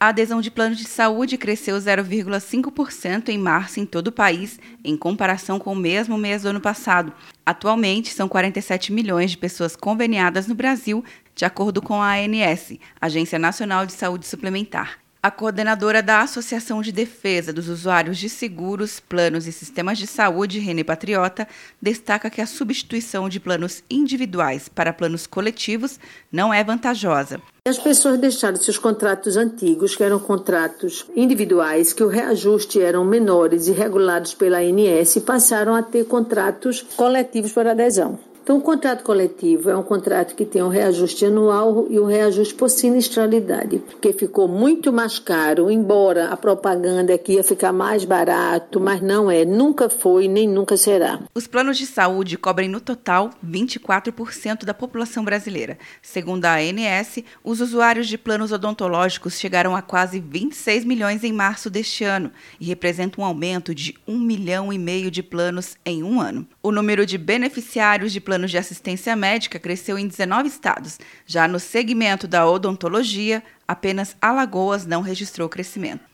A adesão de planos de saúde cresceu 0,5% em março em todo o país, em comparação com o mesmo mês do ano passado. Atualmente, são 47 milhões de pessoas conveniadas no Brasil, de acordo com a ANS, Agência Nacional de Saúde Suplementar. A coordenadora da Associação de Defesa dos Usuários de Seguros, Planos e Sistemas de Saúde, Rene Patriota, destaca que a substituição de planos individuais para planos coletivos não é vantajosa. As pessoas deixaram seus contratos antigos, que eram contratos individuais, que o reajuste eram menores e regulados pela ANS, e passaram a ter contratos coletivos para adesão. Então, o contrato coletivo é um contrato que tem um reajuste anual e um reajuste por sinistralidade, porque ficou muito mais caro, embora a propaganda aqui ia ficar mais barato, mas não é, nunca foi nem nunca será. Os planos de saúde cobrem no total 24% da população brasileira. Segundo a ANS, os usuários de planos odontológicos chegaram a quase 26 milhões em março deste ano e representam um aumento de 1 milhão e meio de planos em um ano. O número de beneficiários de planos planos de assistência médica cresceu em 19 estados. Já no segmento da odontologia, apenas Alagoas não registrou crescimento.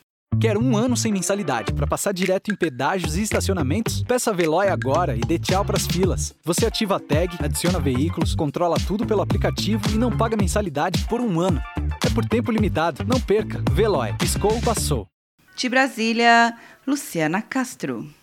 Quer um ano sem mensalidade para passar direto em pedágios e estacionamentos? Peça a Veloy agora e dê tchau para as filas. Você ativa a tag, adiciona veículos, controla tudo pelo aplicativo e não paga mensalidade por um ano. É por tempo limitado. Não perca. Veloy. Piscou, passou. De Brasília, Luciana Castro.